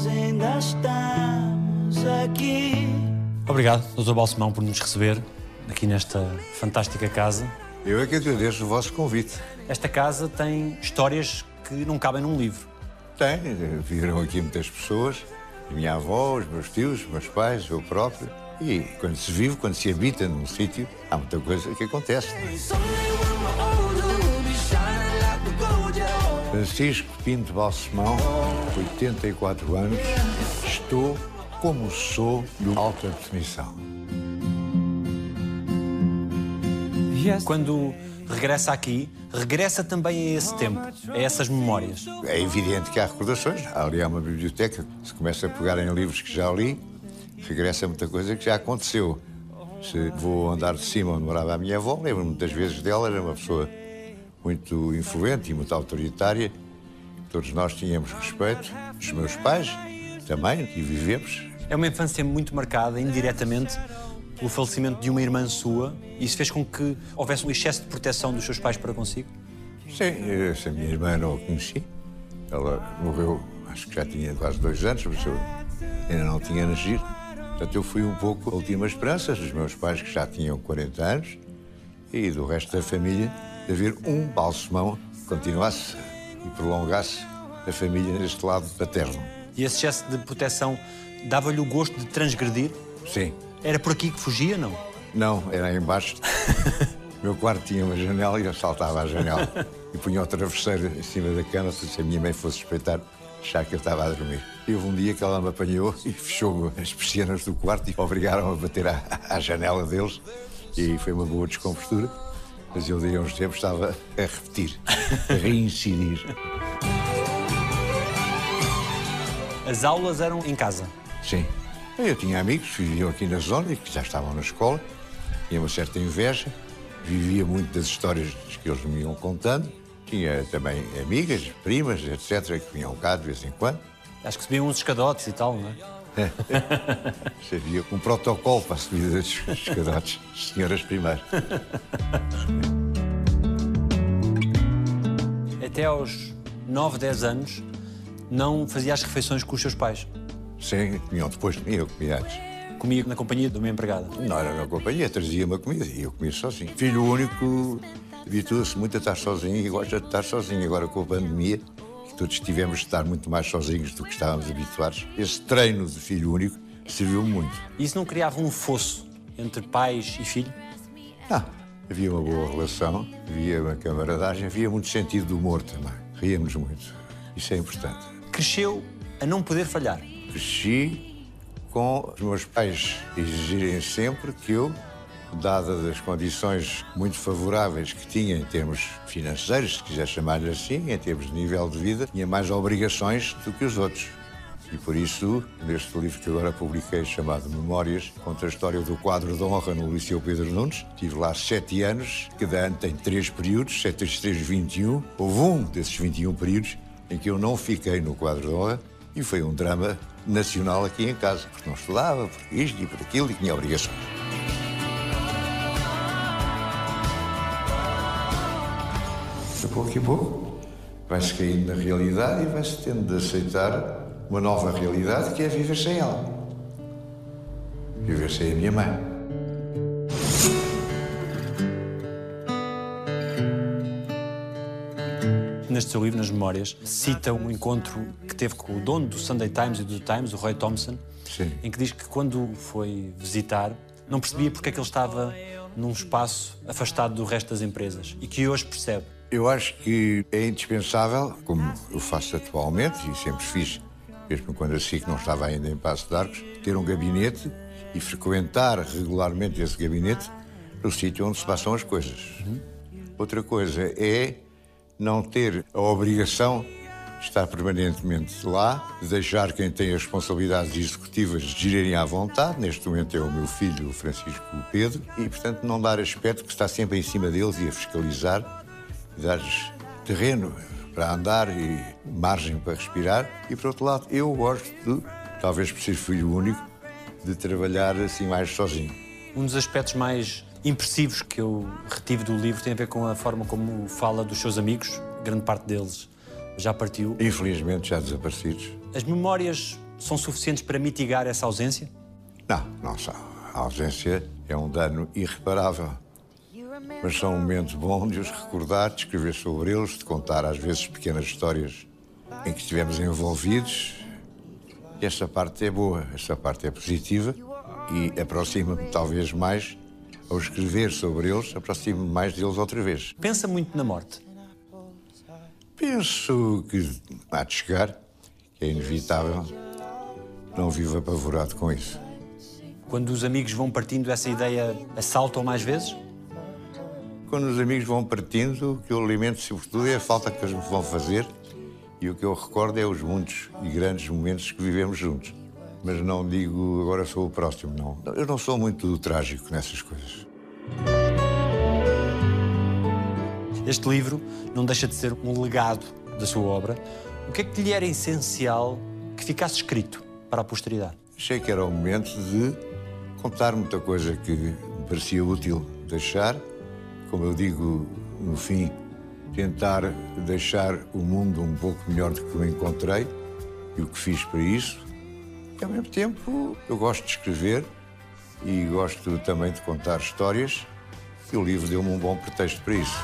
nós ainda estamos aqui. Obrigado, Dr. Balsemão, por nos receber aqui nesta fantástica casa. Eu é que agradeço o vosso convite. Esta casa tem histórias que não cabem num livro. Tem, viram aqui muitas pessoas, a minha avó, os meus tios, os meus pais, eu próprio. E quando se vive, quando se habita num sítio, há muita coisa que acontece. Francisco Pinto Balsemão, 84 anos, estou como sou de alta definição. Quando regressa aqui, regressa também a esse tempo, a essas memórias. É evidente que há recordações. Ali há uma biblioteca, se começa a pegar em livros que já li, regressa muita coisa que já aconteceu. Se vou andar de cima onde morava a minha avó, lembro-me muitas vezes dela, era uma pessoa muito influente e muito autoritária. Todos nós tínhamos respeito, os meus pais também, e vivemos. É uma infância muito marcada, indiretamente, pelo falecimento de uma irmã sua. Isso fez com que houvesse um excesso de proteção dos seus pais para consigo? Sim, essa minha irmã não a conheci. Ela morreu, acho que já tinha quase dois anos, mas eu ainda não tinha nascido. Portanto, eu fui um pouco a última esperança dos meus pais, que já tinham 40 anos, e do resto da família, de haver um balsemão que continuasse e prolongasse a família neste lado paterno. E esse excesso de proteção dava-lhe o gosto de transgredir? Sim. Era por aqui que fugia, não? Não, era embaixo. meu quarto tinha uma janela e eu saltava à janela. E punha o travesseiro em cima da cama, se a minha mãe fosse respeitar, achar que eu estava a dormir. E houve um dia que ela me apanhou e fechou as persianas do quarto e obrigaram a bater à, à janela deles. E foi uma boa descompostura. Mas eu, a uns tempos, estava a repetir, a reincidir. As aulas eram em casa? Sim. Eu tinha amigos que viviam aqui na zona e que já estavam na escola. Tinha uma certa inveja. Vivia muito das histórias que eles me iam contando. Tinha também amigas, primas, etc., que vinham cá de vez em quando. Acho que subiam uns escadotes e tal, não é? Havia um protocolo para a subida dos escadotes. Senhoras primeiro. Até aos 9, 10 anos, não fazia as refeições com os seus pais. Sim, comiam depois de mim, eu comia antes. Comia na companhia de uma empregada. Não era na companhia, trazia-me a comida e eu comia sozinho. Filho único, habitua-se muito a estar sozinho e gosta de estar sozinho. Agora com a pandemia, todos tivemos de estar muito mais sozinhos do que estávamos habituados, esse treino de filho único serviu muito. Isso não criava um fosso entre pais e filho? Não, havia uma boa relação, havia uma camaradagem, havia muito sentido de humor também. Ríamos muito. Isso é importante. Cresceu a não poder falhar. Cresci com os meus pais exigirem sempre que eu, dadas as condições muito favoráveis que tinha em termos financeiros, se quiser chamar-lhe assim, em termos de nível de vida, tinha mais obrigações do que os outros. E por isso, neste livro que agora publiquei, chamado Memórias, conta a história do quadro de honra no Liceu Pedro Nunes. Tive lá sete anos, cada ano tem três períodos, sete três, 21. Houve um desses 21 períodos em que eu não fiquei no quadro de honra e foi um drama nacional aqui em casa, porque não estudava, por isto e por aquilo e tinha obrigações. De pouco a pouco, vai-se caindo na realidade e vai-se tendo de aceitar uma nova realidade que é viver sem ela. Viver sem a minha mãe. Neste seu livro, nas memórias, cita um encontro que teve com o dono do Sunday Times e do Times, o Roy Thompson, Sim. em que diz que quando foi visitar, não percebia porque é que ele estava num espaço afastado do resto das empresas e que hoje percebe. Eu acho que é indispensável, como eu faço atualmente e sempre fiz, mesmo quando a SIC não estava ainda em Passo de Arcos, ter um gabinete e frequentar regularmente esse gabinete no sítio onde se passam as coisas. Outra coisa é não ter a obrigação de estar permanentemente lá, de deixar quem tem as responsabilidades executivas girarem à vontade. Neste momento é o meu filho, o Francisco Pedro, e, portanto, não dar aspecto que está sempre em cima deles e a fiscalizar, dar-lhes terreno para andar e margem para respirar. E, por outro lado, eu gosto de, talvez por ser filho único, de trabalhar assim mais sozinho. Um dos aspectos mais impressivos que eu retive do livro tem a ver com a forma como fala dos seus amigos, grande parte deles já partiu. Infelizmente já desaparecidos. As memórias são suficientes para mitigar essa ausência? Não, não são. A ausência é um dano irreparável. Mas são momentos bons de os recordar, de escrever sobre eles, de contar às vezes pequenas histórias em que estivemos envolvidos. Essa parte é boa, essa parte é positiva e aproxima-me talvez mais, ao escrever sobre eles, aproxima-me mais deles outra vez. Pensa muito na morte. Penso que há de chegar, que é inevitável. Não vivo apavorado com isso. Quando os amigos vão partindo, essa ideia assaltam mais vezes? Quando os amigos vão partindo, o que eu alimento, sobretudo, é a falta que eles me vão fazer. E o que eu recordo é os muitos e grandes momentos que vivemos juntos. Mas não digo agora sou o próximo, não. Eu não sou muito trágico nessas coisas. Este livro não deixa de ser um legado da sua obra. O que é que lhe era essencial que ficasse escrito para a posteridade? Achei que era o momento de contar muita coisa que me parecia útil deixar. Como eu digo, no fim, tentar deixar o mundo um pouco melhor do que o encontrei e o que fiz para isso. E, ao mesmo tempo, eu gosto de escrever e gosto também de contar histórias e o livro deu-me um bom pretexto para isso.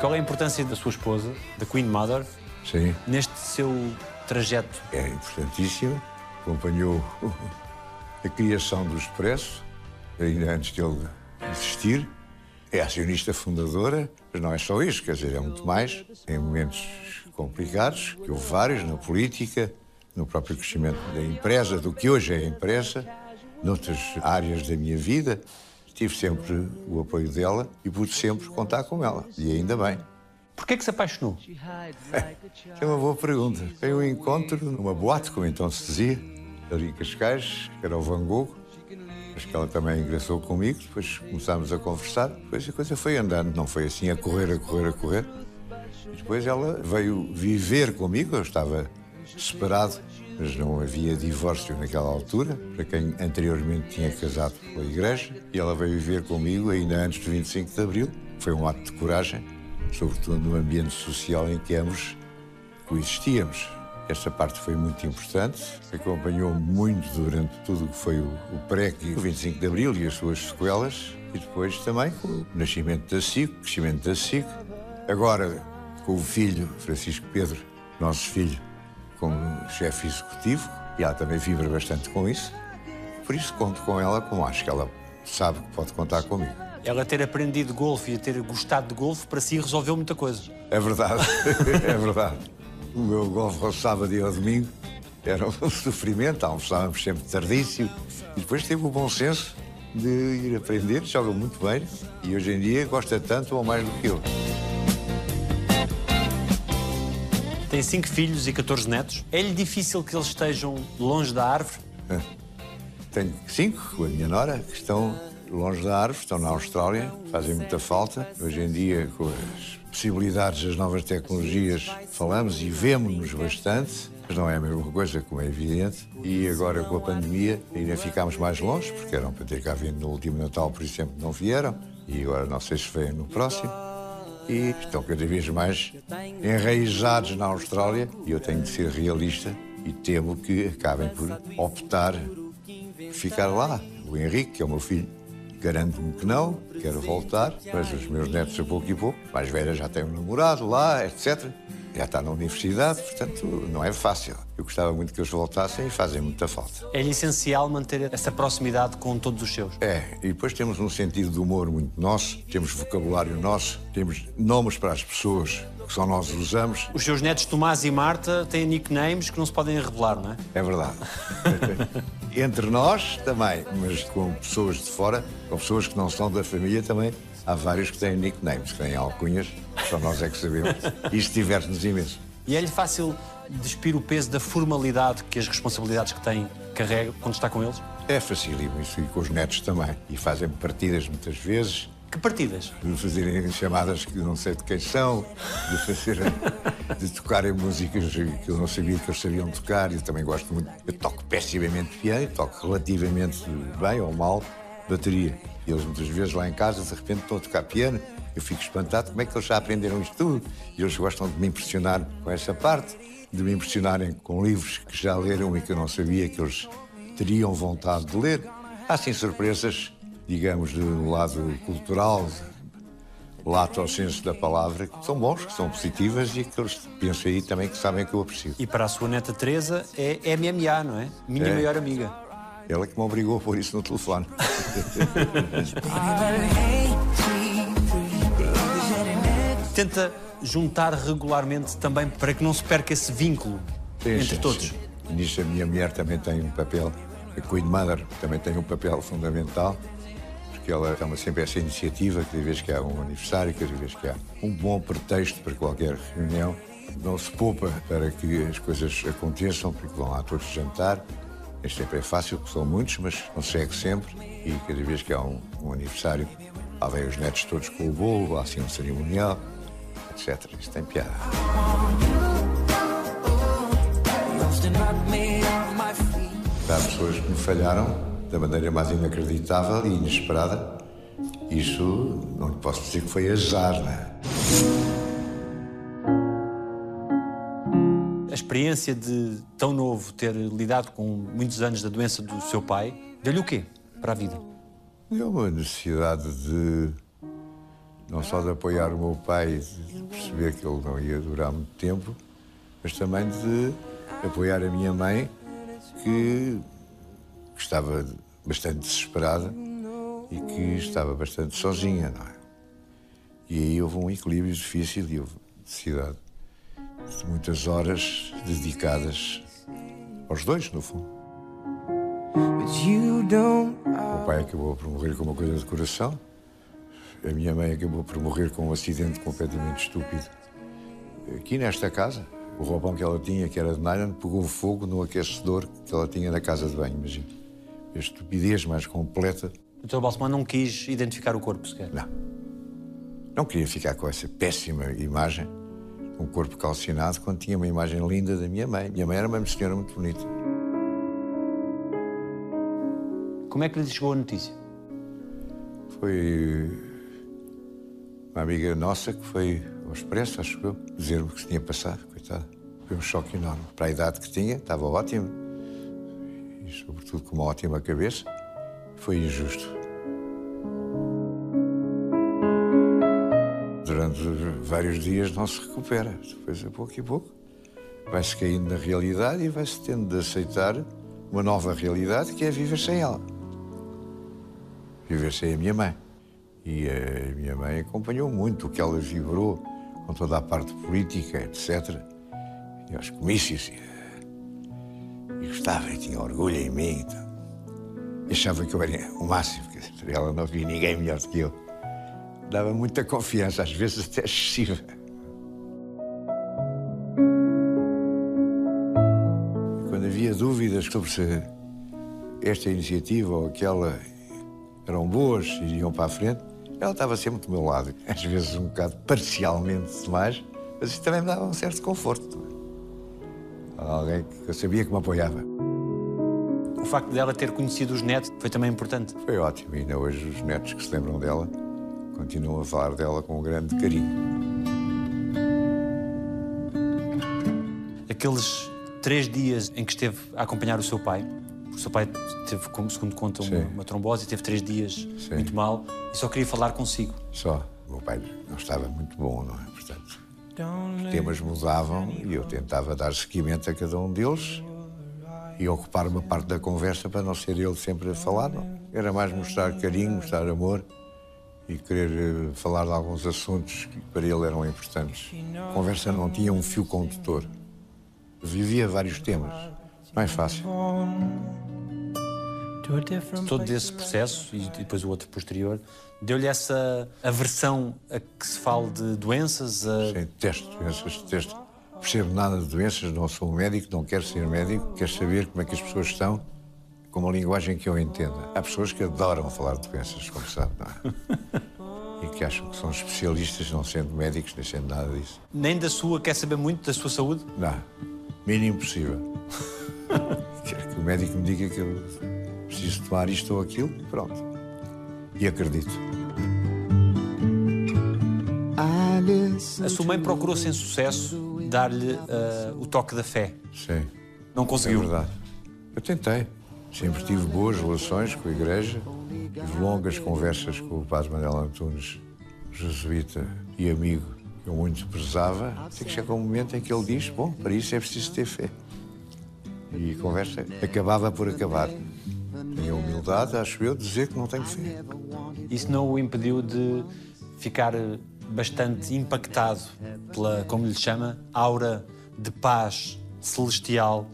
Qual é a importância da sua esposa, da Queen Mother, Sim. neste seu trajeto? É importantíssimo. Acompanhou a criação do Expresso, ainda antes de ele existir. É acionista fundadora, mas não é só isso, quer dizer, é muito mais. Em momentos complicados, que houve vários na política, no próprio crescimento da empresa, do que hoje é a empresa, noutras áreas da minha vida. Tive sempre o apoio dela e pude sempre contar com ela. E ainda bem. Porquê é que se apaixonou? É uma boa pergunta. Foi um encontro numa boate, como então se dizia, ali Cascais, que era o Van Gogh. Acho que ela também ingressou comigo, depois começámos a conversar, depois a coisa foi andando, não foi assim a correr, a correr, a correr. E depois ela veio viver comigo, eu estava separado, mas não havia divórcio naquela altura, para quem anteriormente tinha casado pela igreja, e ela veio viver comigo ainda antes do 25 de Abril. Foi um ato de coragem, sobretudo no ambiente social em que ambos coexistíamos. Essa parte foi muito importante, acompanhou muito durante tudo o que foi o, pré o 25 de Abril e as suas sequelas, e depois também com o nascimento da SIC, o crescimento da SIC. Agora, com o filho, Francisco Pedro, nosso filho, como chefe executivo, e ela também vibra bastante com isso. Por isso conto com ela, como acho que ela sabe que pode contar comigo. Ela ter aprendido golfe e ter gostado de golfe, para si resolveu muita coisa. É verdade, é verdade. O meu golfe ao sábado e ao domingo era um sofrimento, almoçávamos sempre tardíssimo. E depois teve o bom senso de ir aprender, joga muito bem e hoje em dia gosta tanto ou mais do que eu. Tem cinco filhos e 14 netos. É-lhe difícil que eles estejam longe da árvore? Tenho cinco com a minha nora que estão longe da árvore, estão na Austrália, fazem muita falta. Hoje em dia, com as possibilidades das novas tecnologias, falamos e vemos-nos bastante, mas não é a mesma coisa, como é evidente. E agora, com a pandemia, ainda ficámos mais longe, porque eram para ter cá vindo no último Natal, por sempre não vieram. E agora não sei se vêm no próximo. E estão cada vez mais enraizados na Austrália. E eu tenho de ser realista e temo que acabem por optar ficar lá. O Henrique, que é o meu filho, garanto-me que não, quero voltar, mas os meus netos a pouco e pouco, mais velha já tem um namorado lá, etc. Já está na universidade, portanto não é fácil. Eu gostava muito que eles voltassem e fazem muita falta. É-lhe essencial manter essa proximidade com todos os seus. É, e depois temos um sentido de humor muito nosso, temos vocabulário nosso, temos nomes para as pessoas só nós usamos. Os seus netos Tomás e Marta têm nicknames que não se podem revelar, não é? É verdade. Entre nós também, mas com pessoas de fora, com pessoas que não são da família também, há vários que têm nicknames, que têm alcunhas, só nós é que sabemos. Isto diverte-nos imenso. E é-lhe fácil despir o peso da formalidade que as responsabilidades que tem carrega quando está com eles? É facílimo isso, e com os netos também. E fazem partidas muitas vezes, Que partidas? de fazerem chamadas que não sei de quem são, de fazerem, de tocarem músicas que eu não sabia que eles sabiam tocar. Eu também gosto muito. Eu toco pessimamente piano, toco relativamente bem ou mal bateria. E eles muitas vezes lá em casa, de repente, estão a tocar piano Eu fico espantado como é que eles já aprenderam isto tudo. E eles gostam de me impressionar com essa parte, de me impressionarem com livros que já leram e que eu não sabia que eles teriam vontade de ler. Há sim surpresas, digamos, do lado cultural, lato ao senso da palavra, que são bons, que são positivas e que eles pensam aí também que sabem que eu aprecio. E para a sua neta Teresa é MMA, não é? Minha É. maior amiga. Ela que me obrigou a pôr isso no telefone. Tenta juntar regularmente também para que não se perca esse vínculo entre Sim, todos. sim. Nisso a minha mulher também tem um papel, a Queen Mother também tem um papel fundamental, porque ela toma sempre essa iniciativa, cada vez que há um aniversário, cada vez que há um bom pretexto para qualquer reunião, não se poupa para que as coisas aconteçam, porque vão lá todos jantar. Nem sempre é fácil, porque são muitos, mas consegue sempre. E cada vez que há um, um aniversário, lá vêm os netos todos com o bolo, há assim um cerimonial, etc. Isto tem piada. Há pessoas que me falharam da maneira mais inacreditável e inesperada. Isso não lhe posso dizer que foi azar, não é? A experiência de tão novo ter lidado com muitos anos da doença do seu pai deu-lhe o quê para a vida? Deu uma necessidade de não só de apoiar o meu pai, de perceber que ele não ia durar muito tempo, mas também de apoiar a minha mãe, que, que estava bastante desesperada e que estava bastante sozinha, não é? E aí houve um equilíbrio difícil e houve necessidade de muitas horas dedicadas aos dois, no fundo. O meu pai acabou por morrer com uma coisa de coração. A minha mãe acabou por morrer com um acidente completamente estúpido. Aqui nesta casa, o roupão que ela tinha, que era de nylon, pegou fogo no aquecedor que ela tinha na casa de banho, imagina. A estupidez mais completa. O Dr. Balsemão não quis identificar o corpo sequer. Não. Não queria ficar com essa péssima imagem, um corpo calcinado, quando tinha uma imagem linda da minha mãe. Minha mãe era uma senhora muito bonita. Como é que lhe chegou a notícia? Foi uma amiga nossa que foi ao Expresso, acho eu, dizer-me que se tinha passado, coitada. Foi um choque enorme. Para a idade que tinha, estava ótimo. Sobretudo, com uma ótima cabeça. Foi injusto. Durante vários dias não se recupera. Depois, a pouco e pouco, vai-se caindo na realidade e vai-se tendo de aceitar uma nova realidade que é viver sem ela viver sem a minha mãe. E a minha mãe acompanhou muito o que ela vibrou com toda a parte política, etc. E aos comícios. Gostava tinha orgulho em mim. Então. Achava que eu era o máximo, que ela não via ninguém melhor do que eu. Dava muita confiança, às vezes até excessiva. Quando havia dúvidas sobre se esta iniciativa ou aquela eram boas e iam para a frente, ela estava sempre do meu lado. Às vezes um bocado parcialmente demais, mas isso também me dava um certo conforto. Alguém que eu sabia que me apoiava. O facto dela ter conhecido os netos foi também importante. Foi ótimo. E ainda hoje os netos que se lembram dela continuam a falar dela com um grande carinho. Aqueles três dias em que esteve a acompanhar o seu pai, o seu pai teve, como segundo conta, uma, uma trombose e teve três dias Sim. muito mal e só queria falar consigo. Só. O meu pai não estava muito bom, não é? Portanto, os temas mudavam e eu tentava dar seguimento a cada um deles e ocupar uma parte da conversa para não ser ele sempre a falar, não. Era mais mostrar carinho, mostrar amor e querer eh, falar de alguns assuntos que para ele eram importantes. A conversa não tinha um fio condutor. Vivia vários temas. Não é fácil. Todo esse processo e depois o outro posterior deu-lhe essa aversão a que se fale de doenças, a... Sim, detesto doenças, detesto. Não Percebo nada de doenças, não sou um médico, não quero ser médico, quero saber como é que as pessoas estão, com uma linguagem que eu entenda. Há pessoas que adoram falar de doenças, como sabe, não é? E que acham que são especialistas, não sendo médicos, nem sendo nada disso. nem da sua, quer saber muito da sua saúde? Não, mínimo possível. Quero que o médico me diga que eu preciso tomar isto ou aquilo, pronto. E acredito. A sua mãe procurou sem sucesso dar-lhe uh, o toque da fé. Sim. Não conseguiu? É verdade. Eu tentei. Sempre tive boas relações com a igreja. Tive longas conversas com o padre Manuel Antunes, jesuíta e amigo, que eu muito prezava. Até que chega um momento em que ele diz: Bom, para isso é preciso ter fé. E a conversa acabava por acabar. Humildade, acho eu, de dizer que não tenho fé. Isso não o impediu de ficar bastante impactado pela, como lhe chama, aura de paz celestial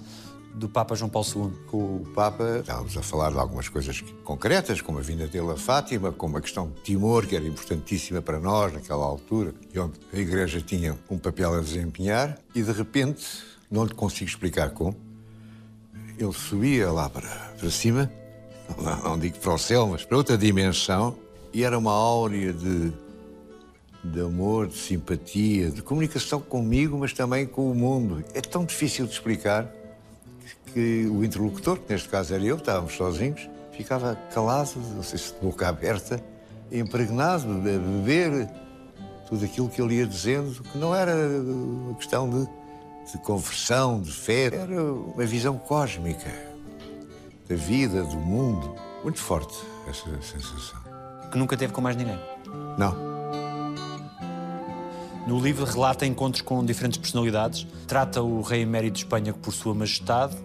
do Papa João Paulo II. Com o Papa estávamos a falar de algumas coisas concretas, como a vinda dele a Fátima, como a questão de Timor, que era importantíssima para nós naquela altura, e onde a Igreja tinha um papel a desempenhar, e de repente, não lhe consigo explicar como, ele subia lá para, para cima, não, digo para o céu, mas para outra dimensão, e era uma áurea de, de amor, de simpatia, de comunicação comigo, mas também com o mundo. É tão difícil de explicar que o interlocutor, que neste caso era eu, estávamos sozinhos, ficava calado, não sei se de boca aberta, impregnado, a beber tudo aquilo que ele ia dizendo, que não era uma questão de, de conversão, de fé, era uma visão cósmica da vida, do mundo. Muito forte essa sensação. Que nunca teve com mais ninguém? Não. No livro relata encontros com diferentes personalidades, trata o rei emérito de Espanha por sua majestade,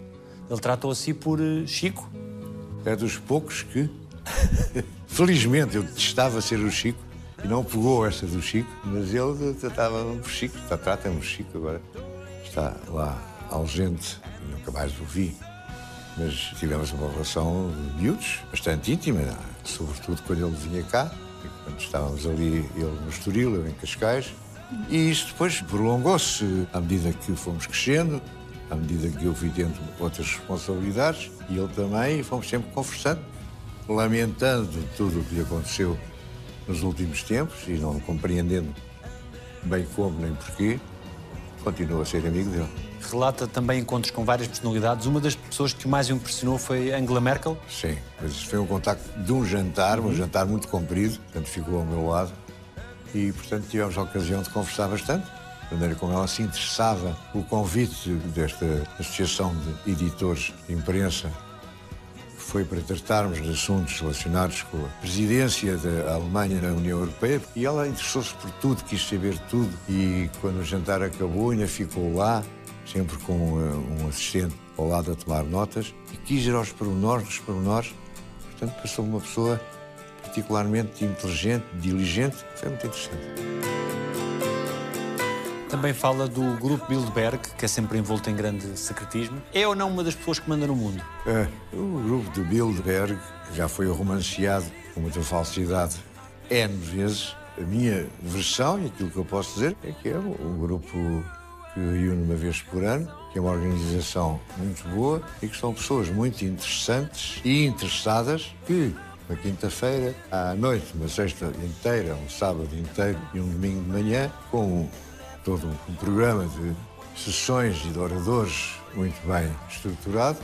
ele trata-o assim por eh, Chico. É dos poucos que, felizmente, eu detestava ser o Chico e não pegou esta do Chico, mas ele tratava-me por Chico, trata-me por Chico agora. Está lá ausente, nunca mais o vi. Mas tivemos uma relação de miúdos, bastante íntima, sobretudo quando ele vinha cá, quando estávamos ali, ele no Estoril, eu em Cascais. E isto depois prolongou-se à medida que fomos crescendo, à medida que eu fui tendo outras responsabilidades, e ele também, e fomos sempre conversando, lamentando tudo o que lhe aconteceu nos últimos tempos e não compreendendo bem como nem porquê, continuo a ser amigo dele. Relata também encontros com várias personalidades. Uma das pessoas que mais impressionou foi Angela Merkel. Sim, mas foi um contacto de um jantar, um jantar muito comprido, portanto ficou ao meu lado e, portanto, tivemos a ocasião de conversar bastante. A maneira como ela se interessava o convite desta Associação de Editores de Imprensa foi para tratarmos de assuntos relacionados com a presidência da Alemanha na União Europeia e ela interessou-se por tudo, quis saber tudo e quando o jantar acabou ainda ficou lá, sempre com uh, um assistente ao lado a tomar notas e quis ir aos pormenores dos pormenores. Portanto, passou uma pessoa particularmente inteligente, diligente, foi muito interessante. Também fala do grupo Bilderberg, que é sempre envolto em grande secretismo. É ou não uma das pessoas que manda no mundo? É, o grupo de Bilderberg já foi romanceado com muita falsidade N vezes. A minha versão, e aquilo que eu posso dizer, é que é um grupo que reúne uma vez por ano, que é uma organização muito boa e que são pessoas muito interessantes e interessadas que uma quinta-feira, à noite, uma sexta inteira, um sábado inteiro e um domingo de manhã, com todo um programa de sessões e de oradores muito bem estruturado,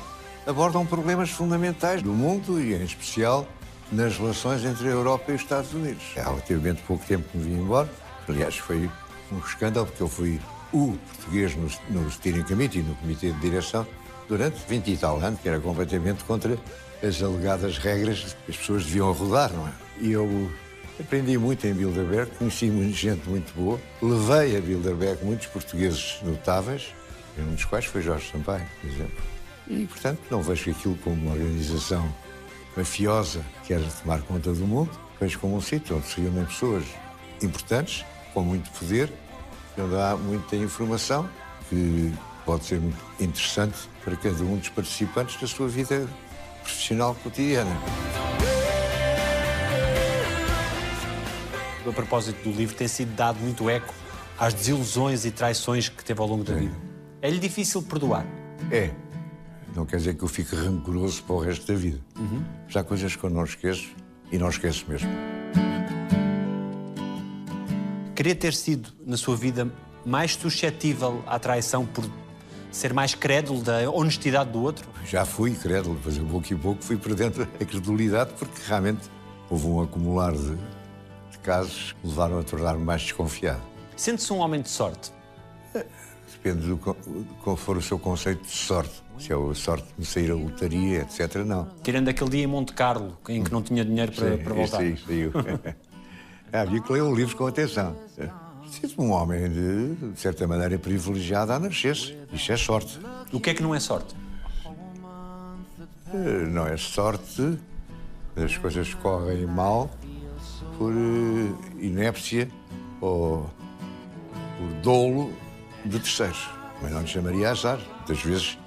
abordam problemas fundamentais do mundo e, em especial, nas relações entre a Europa e os Estados Unidos. Há relativamente pouco tempo que me vim embora. Aliás, foi um escândalo, porque eu fui o português no, no Steering Committee, no Comitê de Direção, durante 20 e tal anos, que era completamente contra as alegadas regras que as pessoas deviam rodar, não é? E eu aprendi muito em Bilderberg, conheci gente muito boa, levei a Bilderberg muitos portugueses notáveis, um dos quais foi Jorge Sampaio, por exemplo. E, portanto, não vejo aquilo como uma organização mafiosa que quer tomar conta do mundo, vejo como um sítio onde se reúnem pessoas importantes, com muito poder, onde há muita informação que pode ser muito interessante para cada um dos participantes da sua vida profissional cotidiana. A propósito do livro, tem sido dado muito eco às desilusões e traições que teve ao longo da vida. É-lhe difícil perdoar? É. Não quer dizer que eu fique rancoroso para o resto da vida. Uhum. Mas há coisas que eu não esqueço e não esqueço mesmo. Queria ter sido, na sua vida, mais suscetível à traição por ser mais crédulo da honestidade do outro? Já fui crédulo, depois eu pouco e pouco fui perdendo a credulidade porque realmente houve um acumular de, de casos que levaram a tornar-me mais desconfiado. Sente-se um homem de sorte? Depende do co- qual for o seu conceito de sorte. Se é a sorte de sair a lotaria, etc., não. Tirando aquele dia em Monte Carlo, em que não tinha dinheiro para, Sim, para voltar. Aí, saiu. Ah, Havia que ler os livros com atenção. Sinto-me um homem, de, de certa maneira, privilegiado a nascer-se. Isto é sorte. O que é que não é sorte? Eh, Não é sorte, as coisas correm mal por eh, inépcia ou por dolo de terceiros. Mas não lhe chamaria azar. Muitas vezes,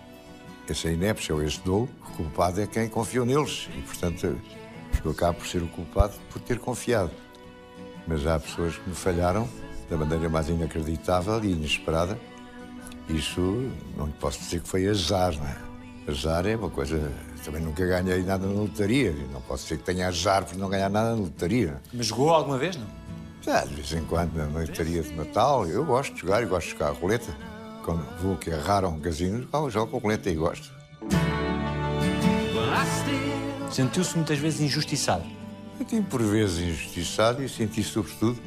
essa inépcia ou esse dolo, o culpado é quem confiou neles. E, portanto, eu acabo por ser o culpado por ter confiado. Mas há pessoas que me falharam da maneira mais inacreditável e inesperada. Isso não lhe posso dizer que foi azar, não é? Azar é uma coisa. Também nunca ganhei nada na lotaria. Não posso dizer que tenha azar por não ganhar nada na lotaria. Mas jogou alguma vez, não? Já, de vez em quando, na lotaria de Natal, eu gosto de jogar e gosto de jogar a roleta. Quando vou, que é raro a um casino, eu jogo a roleta e gosto. Sentiu-se muitas vezes injustiçado. Senti por vezes injustiçado e senti, sobretudo,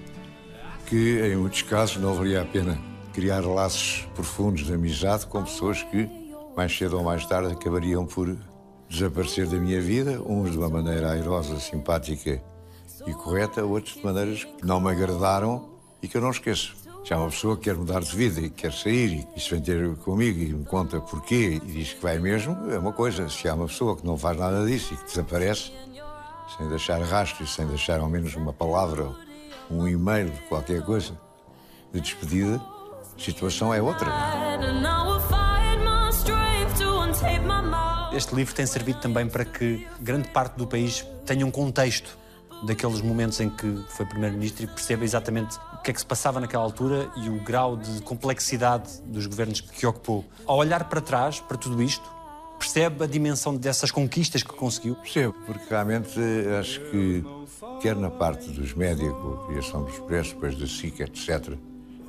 que em muitos casos não valia a pena criar laços profundos de amizade com pessoas que, mais cedo ou mais tarde, acabariam por desaparecer da minha vida, uns de uma maneira airosa, simpática e correta, outros de maneiras que não me agradaram e que eu não esqueço. Já uma pessoa que quer mudar de vida e quer sair e se vem ter comigo e me conta porquê e diz que vai mesmo, é uma coisa. Se há uma pessoa que não faz nada disso e que desaparece, sem deixar rastro e sem deixar ao menos uma palavra, um e-mail, qualquer coisa de despedida, a situação é outra. Este livro tem servido também para que grande parte do país tenha um contexto daqueles momentos em que foi Primeiro-Ministro e perceba exatamente o que é que se passava naquela altura e o grau de complexidade dos governos que ocupou. Ao olhar para trás, para tudo isto, percebe a dimensão dessas conquistas que conseguiu? Percebo, porque realmente eh, acho que, quer na parte dos média, com a criação do Expresso, depois da SIC, etc.,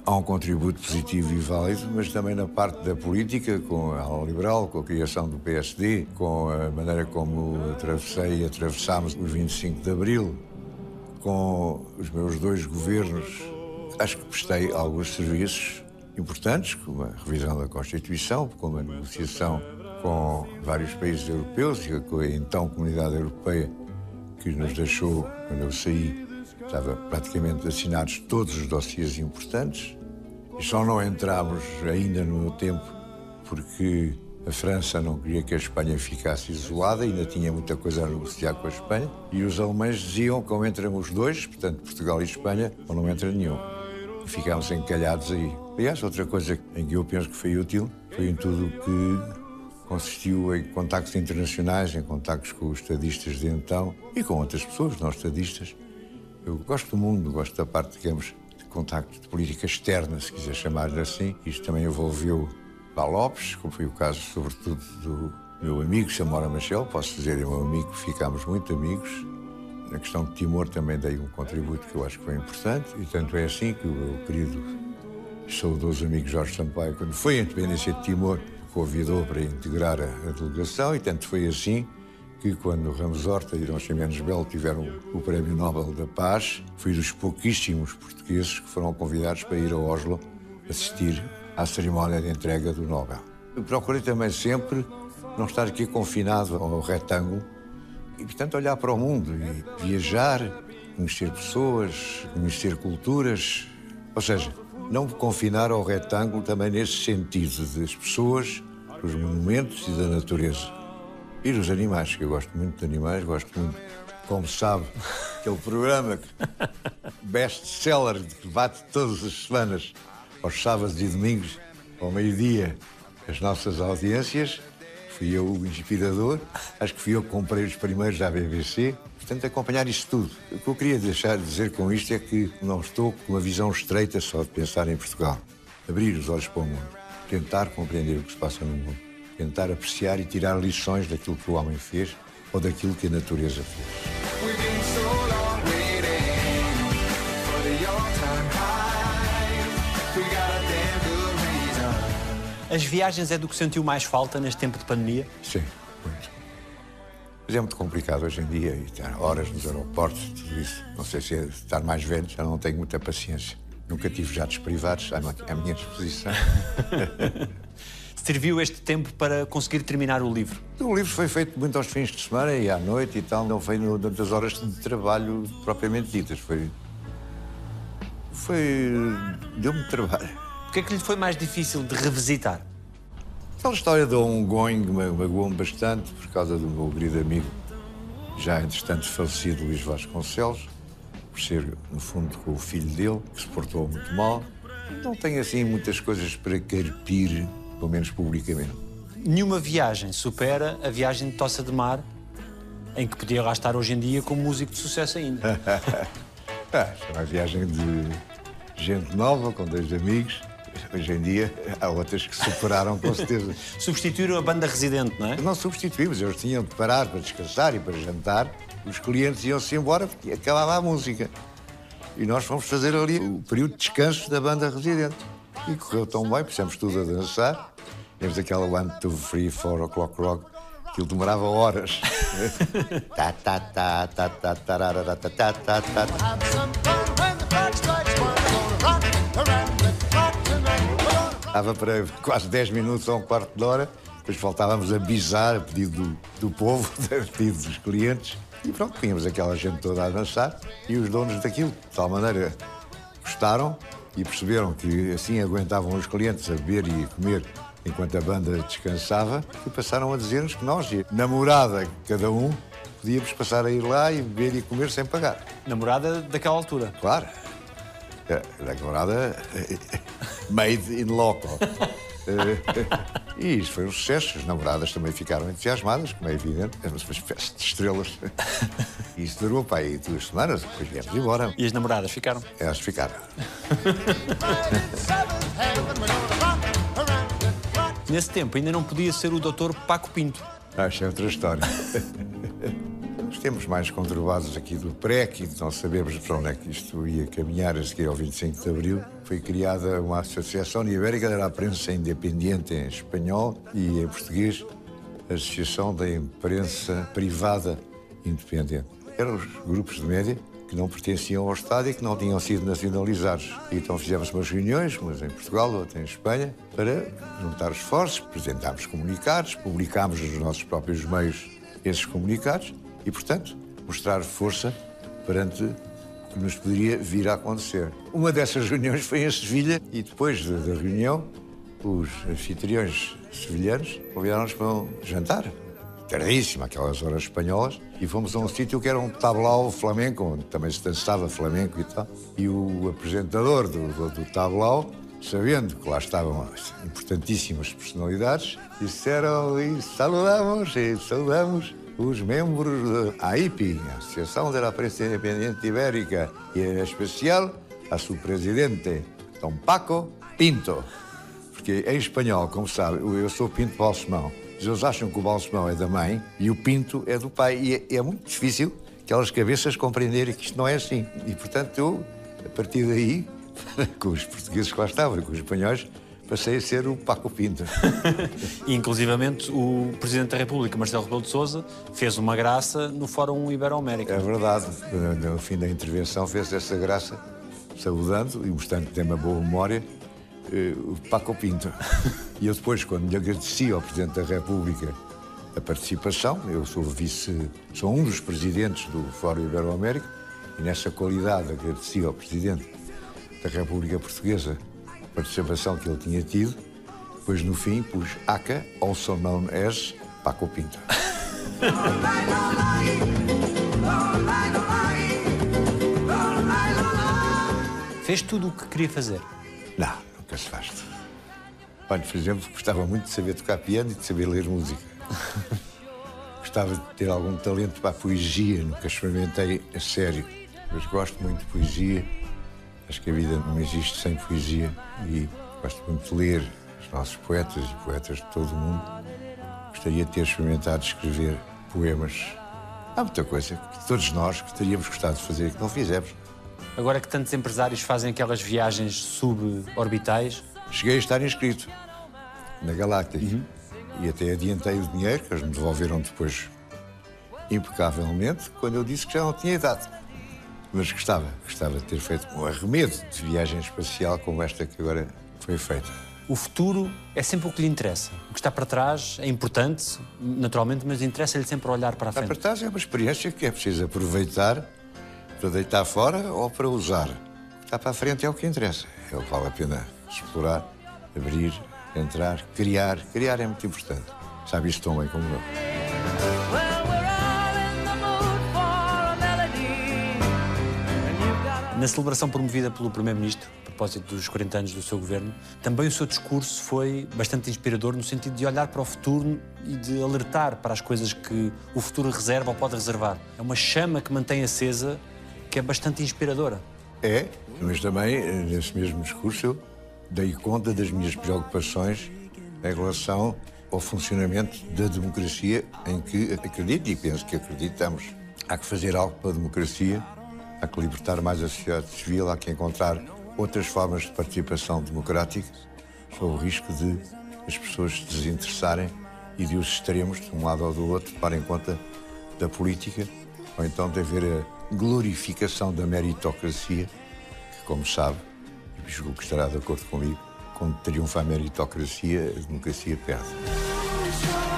há um contributo positivo e válido, mas também na parte da política, com a ala liberal, com a criação do PSD, com a maneira como atravessei e atravessámos os 25 de Abril, com os meus dois governos, acho que prestei alguns serviços importantes, como a revisão da Constituição, como a negociação com vários países europeus e com a então Comunidade Europeia, que nos deixou, quando eu saí, estava praticamente assinados todos os dossiês importantes. E só não entramos ainda no meu tempo porque a França não queria que a Espanha ficasse isolada, ainda tinha muita coisa a negociar com a Espanha. E os alemães diziam ou entram os dois, portanto Portugal e Espanha, ou não entra nenhum. E ficámos encalhados aí. Aliás, outra coisa em que eu penso que foi útil foi em tudo o que consistiu em contactos internacionais, em contactos com os estadistas de então e com outras pessoas, não estadistas. Eu gosto do mundo, gosto da parte, digamos, de contacto de política externa, se quiser chamar-lhe assim. Isto também envolveu Pá Lopes, como foi o caso, sobretudo, do meu amigo Samora Machel, posso dizer, é meu amigo, ficámos muito amigos. Na questão de Timor também dei um contributo que eu acho que foi importante, e tanto é assim que o meu querido saudoso amigo Jorge Sampaio, quando foi a independência de Timor, convidou para integrar a, delegação, e tanto foi assim que quando Ramos Horta e Dom Ximenes Belo tiveram o Prémio Nobel da Paz, fui dos pouquíssimos portugueses que foram convidados para ir a Oslo assistir à cerimónia de entrega do Nobel. Eu procurei também sempre não estar aqui confinado ao retângulo e, portanto, olhar para o mundo e viajar, conhecer pessoas, conhecer culturas. Ou seja, não me confinar ao retângulo também nesse sentido das pessoas, dos monumentos e da natureza. E dos animais, que eu gosto muito de animais, gosto muito, como sabe, aquele programa best-seller que bate todas as semanas, aos sábados e domingos, ao meio-dia, as nossas audiências. Fui eu o inspirador, acho que fui eu que comprei os primeiros da BBC. Portanto, acompanhar isto tudo. O que eu queria deixar de dizer com isto é que não estou com uma visão estreita só de pensar em Portugal. Abrir os olhos para o mundo. Tentar compreender o que se passa no mundo. Tentar apreciar e tirar lições daquilo que o homem fez ou daquilo que a natureza fez. As viagens é do que sentiu mais falta neste tempo de pandemia? Sim, muito. Mas é muito complicado hoje em dia e estar horas nos aeroportos, tudo isso. Não sei se é estar mais velho, já não tenho muita paciência. Nunca tive jatos privados à, minha disposição. Serviu este tempo para conseguir terminar o livro. O livro foi feito muito aos fins de semana e à noite e tal, não foi no, das horas de trabalho propriamente ditas. Foi. Foi. deu-me trabalho. O que é que lhe foi mais difícil de revisitar? Aquela história do ongoing ma- magoou-me bastante por causa do meu querido amigo, já entretanto falecido Luís Vasconcelos, por ser, no fundo, com o filho dele, que se portou muito mal. Não tenho assim muitas coisas para carpir, pelo menos publicamente. Nenhuma viagem supera a viagem de Tossa de Mar, em que podia lá estar hoje em dia como músico de sucesso ainda. Ah, é uma viagem de gente nova, com dois amigos. Hoje em dia há outras que superaram com certeza. Substituíram a banda residente, não é? Não substituímos, eles tinham de parar para descansar e para jantar. Os clientes iam-se embora porque acabava a música. E nós fomos fazer ali o período de descanso da banda residente. E correu tão bem, pusemos tudo a dançar. Temos aquela One, Two, Three, Four O'Clock Rock. Aquilo demorava horas. tá, tá, tá, tá, tá, tararara, tá, tá, tá, tá. Dava para quase 10 minutos ou um quarto de hora. Depois voltávamos a bizar a pedido do, do povo, a pedido dos clientes. E pronto, tínhamos aquela gente toda a dançar. E os donos daquilo, de tal maneira, gostaram e perceberam que assim aguentavam os clientes a beber e a comer enquanto a banda descansava. E passaram a dizer-nos que nós, namorada cada um, podíamos passar a ir lá e beber e comer sem pagar. Namorada daquela altura. Claro. É, Da namorada made in local. Eh, E isto foi um sucesso. As namoradas também ficaram entusiasmadas, como é evidente. Éramos uma espécie de estrelas. E isso durou para aí duas semanas, depois viemos embora. E as namoradas ficaram. Elas ficaram. Nesse tempo ainda não podia ser o Dr. Paco Pinto. Acho é outra história. Os tempos mais conturbados aqui do PREC, e não sabemos para onde é que isto ia caminhar a seguir ao 25 de Abril, foi criada uma associação ibérica da prensa independente em espanhol e em português, Associação da Imprensa Privada Independente. Eram os grupos de média que não pertenciam ao Estado e que não tinham sido nacionalizados. Então fizemos umas reuniões, umas em Portugal, outra em Espanha, para juntar esforços, apresentámos comunicados, publicámos nos nossos próprios meios esses comunicados e, portanto, mostrar força perante que nos poderia vir a acontecer. Uma dessas reuniões foi em Sevilha e depois da, da reunião, os anfitriões sevilhanos convidaram-nos para um jantar tardíssimo, aquelas horas espanholas, e fomos a um sítio que era um tablau flamenco, onde também se dançava flamenco e tal. E o apresentador do, do, do tablau, sabendo que lá estavam as importantíssimas personalidades, disseram e saludamos e saudamos os membros da AIPI, Associação da Prensa Independente Ibérica, e em especial a seu presidente, Dom Paco Pinto. Porque em espanhol, como sabe, eu sou Pinto Balsemão. Eles acham que o Balsemão é da mãe e o Pinto é do pai. E é, é muito difícil aquelas cabeças compreenderem que isto não é assim. E, portanto, eu, a partir daí, com os portugueses que lá estavam com os espanhóis, passei a ser o Paco Pinto. E, inclusivamente, o Presidente da República, Marcelo Rebelo de Sousa, fez uma graça no Fórum Ibero-América. É verdade. No, fim da intervenção fez essa graça, saudando e mostrando que tem uma boa memória, eh, o Paco Pinto. E eu depois, quando lhe agradeci ao Presidente da República a participação, eu sou vice, sou um dos presidentes do Fórum Ibero-América, e nessa qualidade agradeci ao Presidente da República Portuguesa participação que ele tinha tido, depois no fim pus ACA, also known as Paco Pinto. Fez tudo o que queria fazer. Não, nunca se faz tudo. Olha, por exemplo, gostava muito de saber tocar piano e de saber ler música. gostava de ter algum talento para a poesia, nunca experimentei a sério. Mas gosto muito de poesia. Acho que a vida não existe sem poesia e gosto muito de ler os nossos poetas e poetas de todo o mundo. Gostaria de ter experimentado escrever poemas. Há muita coisa que todos nós gostaríamos gostado de fazer e que não fizemos. Agora que tantos empresários fazem aquelas viagens suborbitais, Cheguei a estar inscrito na Galactic e até adiantei o dinheiro, que eles me devolveram depois impecavelmente, quando eu disse que já não tinha idade. Mas gostava, gostava de ter feito um arremedo de viagem espacial como esta que agora foi feita. O futuro é sempre o que lhe interessa. O que está para trás é importante, naturalmente, mas interessa-lhe sempre olhar para a Está para frente. trás é uma experiência que é preciso aproveitar para deitar fora ou para usar. O que está para a frente é o que interessa. É o que vale a pena explorar, abrir, entrar, criar. Criar é muito importante. Sabe isso tão bem como eu. Na celebração promovida pelo Primeiro-Ministro, a propósito dos 40 anos do seu governo, também o seu discurso foi bastante inspirador no sentido de olhar para o futuro e de alertar para as coisas que o futuro reserva ou pode reservar. É uma chama que mantém acesa que é bastante inspiradora. É, mas também, eh, nesse mesmo discurso, eu dei conta das minhas preocupações em relação ao funcionamento da democracia em que acredito e penso que acreditamos. Há que fazer algo pela democracia, há que libertar mais a sociedade civil, há que encontrar outras formas de participação democrática, sob o risco de as pessoas se desinteressarem e de os extremos, de um lado ou do outro, tomarem conta da política, ou então de haver a glorificação da meritocracia, que, como sabe, e julgo que estará de acordo comigo, quando triunfa a meritocracia, a democracia perde.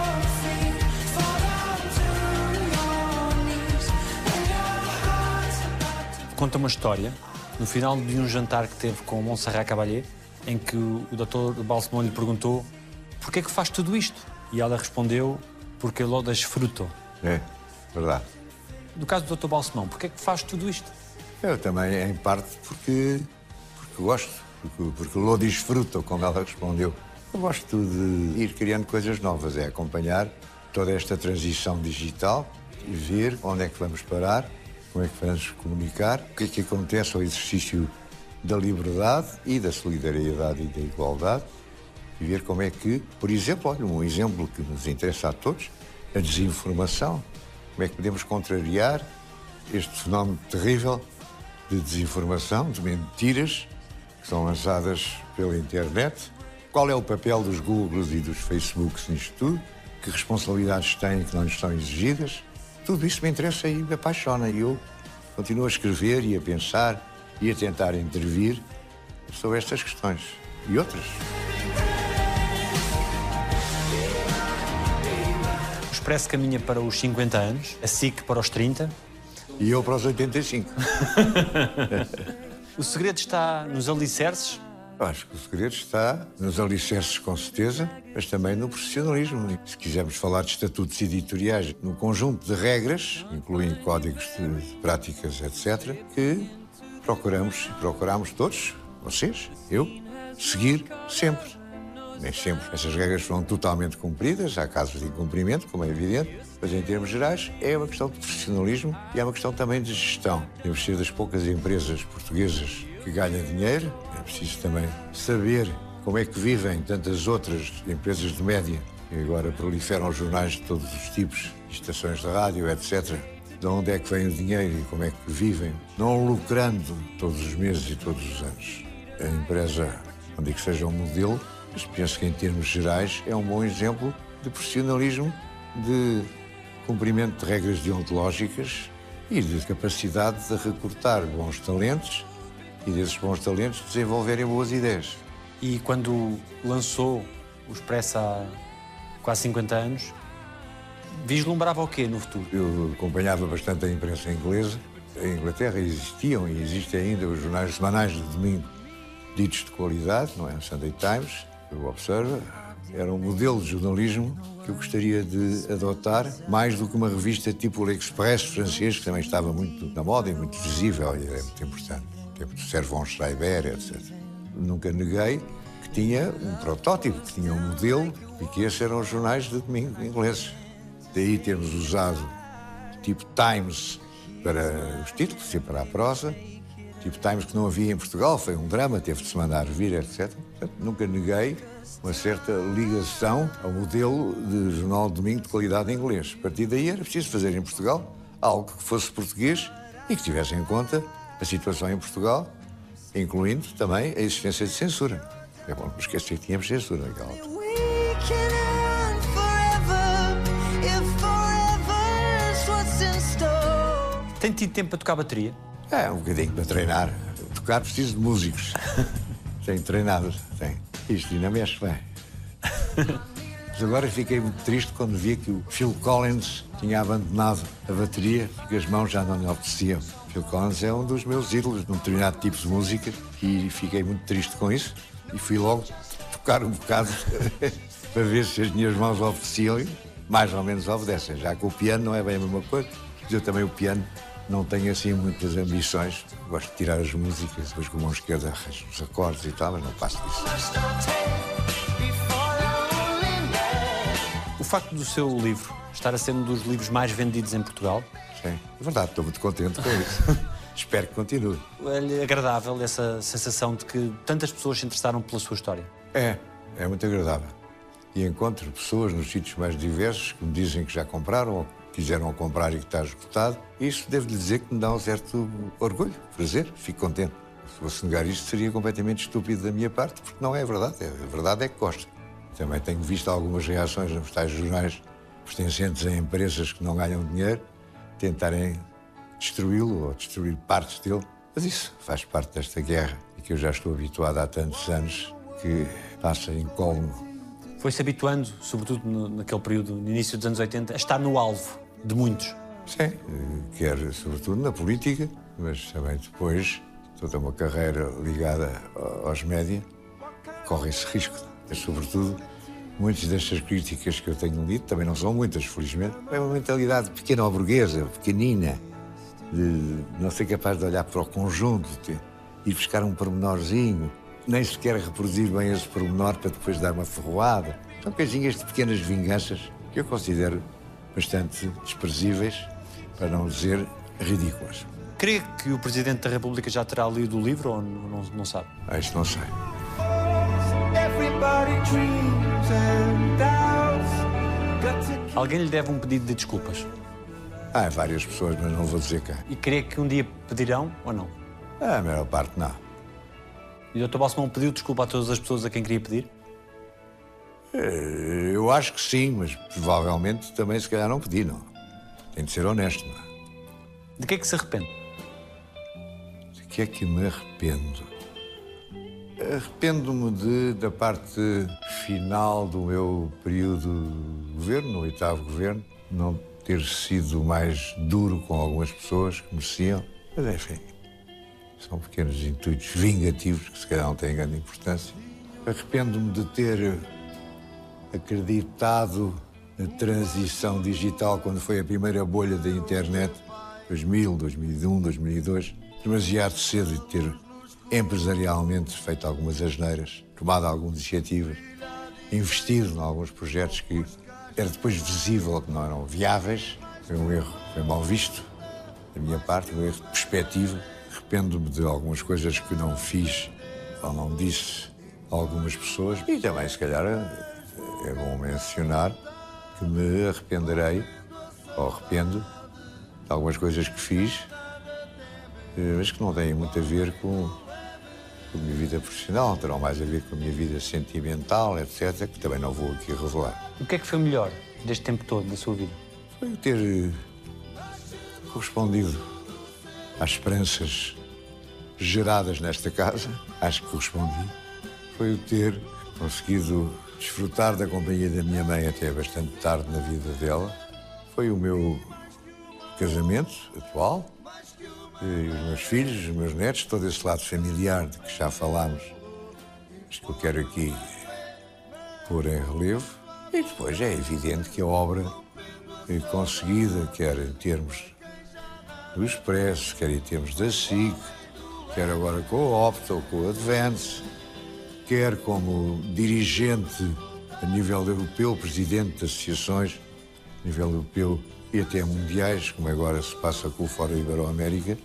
Conta uma história, no final de um jantar que teve com Montserrat Caballé, em que o Dr. Balsemão lhe perguntou porquê é que faz tudo isto? E ela respondeu, porque lo desfruto. É, verdade. No caso do Dr. Balsemão, porquê é que faz tudo isto? Eu também, em parte, porque, porque gosto, porque, porque lo desfruto, como ela respondeu. Eu gosto de ir criando coisas novas, é acompanhar toda esta transição digital e ver onde é que vamos parar, como é que vamos comunicar, o que é que acontece ao exercício da liberdade e da solidariedade e da igualdade e ver como é que, por exemplo, olha, um exemplo que nos interessa a todos, a desinformação, como é que podemos contrariar este fenómeno terrível de desinformação, de mentiras que são lançadas pela internet. Qual é o papel dos Googles e dos Facebooks nisto tudo? Que responsabilidades têm que não lhes são exigidas? Tudo isso me interessa e me apaixona. E eu continuo a escrever e a pensar e a tentar intervir sobre estas questões e outras. O Expresso caminha para os 50 anos, a SIC para os 30. E eu para os 85. O segredo está nos alicerces. Acho que o segredo está nos alicerces, com certeza, mas também no profissionalismo. Se quisermos falar de estatutos editoriais, no conjunto de regras, incluindo códigos de práticas, etc., que procuramos e procuramos todos, vocês, eu, seguir sempre. Nem sempre essas regras foram totalmente cumpridas, há casos de incumprimento, como é evidente, mas em termos gerais é uma questão de profissionalismo e é uma questão também de gestão. Temos ser das poucas empresas portuguesas que ganham dinheiro, é preciso também saber como é que vivem tantas outras empresas de média que agora proliferam jornais de todos os tipos, estações de rádio, etc. De onde é que vem o dinheiro e como é que vivem, não lucrando todos os meses e todos os anos. A empresa, não digo que seja um modelo, mas penso que em termos gerais é um bom exemplo de profissionalismo, de cumprimento de regras deontológicas e de capacidade de recrutar bons talentos e desses bons talentos desenvolverem boas ideias. E quando lançou o Expresso há quase 50 anos, vislumbrava o quê no futuro? Eu acompanhava bastante a imprensa inglesa. Em Inglaterra existiam e existem ainda os jornais semanais de domingo ditos de qualidade, não é? O Sunday Times, o Observer. Era um modelo de jornalismo que eu gostaria de adotar, mais do que uma revista tipo o L'Express francês, que também estava muito na moda e muito visível e era muito importante. Tempo do Servon Schreiber, etc. Nunca neguei que tinha um protótipo, que tinha um modelo e que esses eram os jornais de domingo ingleses. Daí termos usado tipo Times para os títulos e para a prosa, tipo Times que não havia em Portugal, foi um drama, teve de se mandar vir, etc. Portanto, nunca neguei uma certa ligação ao modelo de jornal de domingo de qualidade inglês. A partir daí era preciso fazer em Portugal algo que fosse português e que tivesse em conta a situação em Portugal, incluindo também a existência de censura. É bom não esquecer que tínhamos censura naquela altura. Tem tido tempo para tocar bateria? É, um bocadinho para treinar. Tocar preciso de músicos. tenho treinado, tenho. Isto ainda mexe bem. Mas agora fiquei muito triste quando vi que o Phil Collins tinha abandonado a bateria porque as mãos já não lhe obedeciam. Phil Collins é um dos meus ídolos num determinado tipo de música e fiquei muito triste com isso. E fui logo tocar um bocado para ver se as minhas mãos obedeciam mais ou menos obedecem. Já que o piano não é bem a mesma coisa, eu também o piano não tenho assim muitas ambições. Gosto de tirar as músicas, depois com a mão esquerda arranjo os acordes e tal, mas não passo disso. O facto do seu livro estar a ser um dos livros mais vendidos em Portugal, Sim, é verdade, estou muito contente com isso. Espero que continue. é agradável essa sensação de que tantas pessoas se interessaram pela sua história. É, é muito agradável. E encontro pessoas nos sítios mais diversos que me dizem que já compraram ou quiseram comprar e que está esgotado. Isso devo-lhe dizer que me dá um certo orgulho, prazer, fico contente. Se fosse negar isto seria completamente estúpido da minha parte, porque não é verdade. A verdade é que gosto. Também tenho visto algumas reações nos tais jornais pertencentes a empresas que não ganham dinheiro tentarem destruí-lo ou destruir partes dele. Mas isso faz parte desta guerra e que eu já estou habituado há tantos anos que passa incólume. Foi-se habituando, sobretudo no- naquele período, no início dos anos 80, a estar no alvo de muitos. Sim, quer sobretudo na política, mas também depois toda uma carreira ligada aos média corre esse risco. Mas, sobretudo, muitas destas críticas que eu tenho lido, também não são muitas, felizmente, é uma mentalidade pequena ou burguesa, pequenina, de não ser capaz de olhar para o conjunto, ir buscar um pormenorzinho, nem sequer reproduzir bem esse pormenor para depois dar uma ferroada. São coisinhas de pequenas vinganças que eu considero bastante desprezíveis, para não dizer ridículas. Crê que o Presidente da República já terá lido o livro ou não, não, não sabe? Ah, isto não sei. Alguém lhe deve um pedido de desculpas. Há várias pessoas, mas não vou dizer quem. E crê que um dia pedirão ou não? Ah, A maior parte não. E o Dr. Balsemão pediu desculpa a todas as pessoas a quem queria pedir? Eh, Eu acho que sim, mas provavelmente também se calhar não pedi, não. Tem de ser honesto, não é? De que é que se arrepende? De que é que me arrependo? Arrependo-me de, da parte final do meu período de governo, no oitavo governo, não ter sido mais duro com algumas pessoas que mereciam. Mas, enfim, são pequenos intuitos vingativos que se calhar não têm grande importância. Arrependo-me de ter acreditado na transição digital quando foi a primeira bolha da internet, 2000, 2001, 2002, demasiado cedo de ter empresarialmente feito algumas asneiras, tomado algumas iniciativas, investido em alguns projetos que era depois visível que não eram viáveis. Foi um erro, foi mal visto da minha parte, um erro de perspectiva. Arrependo-me de algumas coisas que não fiz ou não disse a algumas pessoas. E também, se calhar, é bom mencionar que me arrependerei, ou arrependo, de algumas coisas que fiz, eh, mas que não têm muito a ver com, com a minha vida profissional, terão mais a ver com a minha vida sentimental, etc., que também não vou aqui revelar. O que é que foi melhor deste tempo todo da sua vida? Foi ter eh, correspondido às esperanças geradas nesta casa, acho que correspondi. Foi o ter conseguido desfrutar da companhia da minha mãe até bastante tarde na vida dela. Foi o meu casamento atual, e os meus filhos, os meus netos, todo esse lado familiar de que já falámos, mas que eu quero aqui pôr em relevo. E depois é evidente que a obra é conseguida, quer em termos do Expresso, quer em termos da SIC, quer agora com a Opta ou com a Advance, quer como dirigente a nível europeu, presidente de associações a nível europeu e até mundiais, como agora se passa com o Fórum Ibero-América,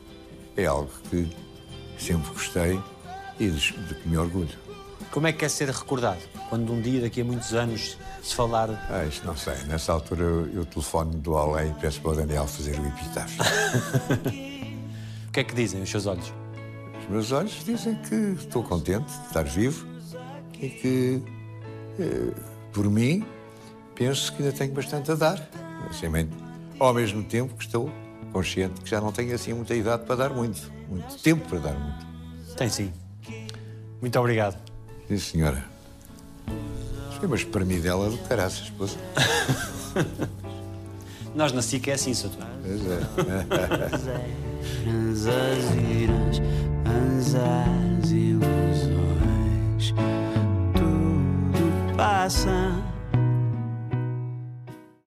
é algo que sempre gostei e de, de que me orgulho. Como é que quer ser recordado? Quando um dia, daqui a muitos anos, se falar. Ah, isto não sei. Nessa altura eu, eu telefono do além e peço para o Daniel fazer o epitáfio. O que é que dizem os seus olhos? Os meus olhos dizem que estou contente de estar vivo e que, eh, por mim, penso que ainda tenho bastante a dar. Assim, ao mesmo tempo que estou consciente que já não tenho assim muita idade para dar muito, muito tempo para dar muito. Tem sim. Muito obrigado. Sim, senhora. Foi uma espremidela do caraças, esposa. Nós na SIC é assim, Sr. Pois é. Iras, ilusões, tudo passa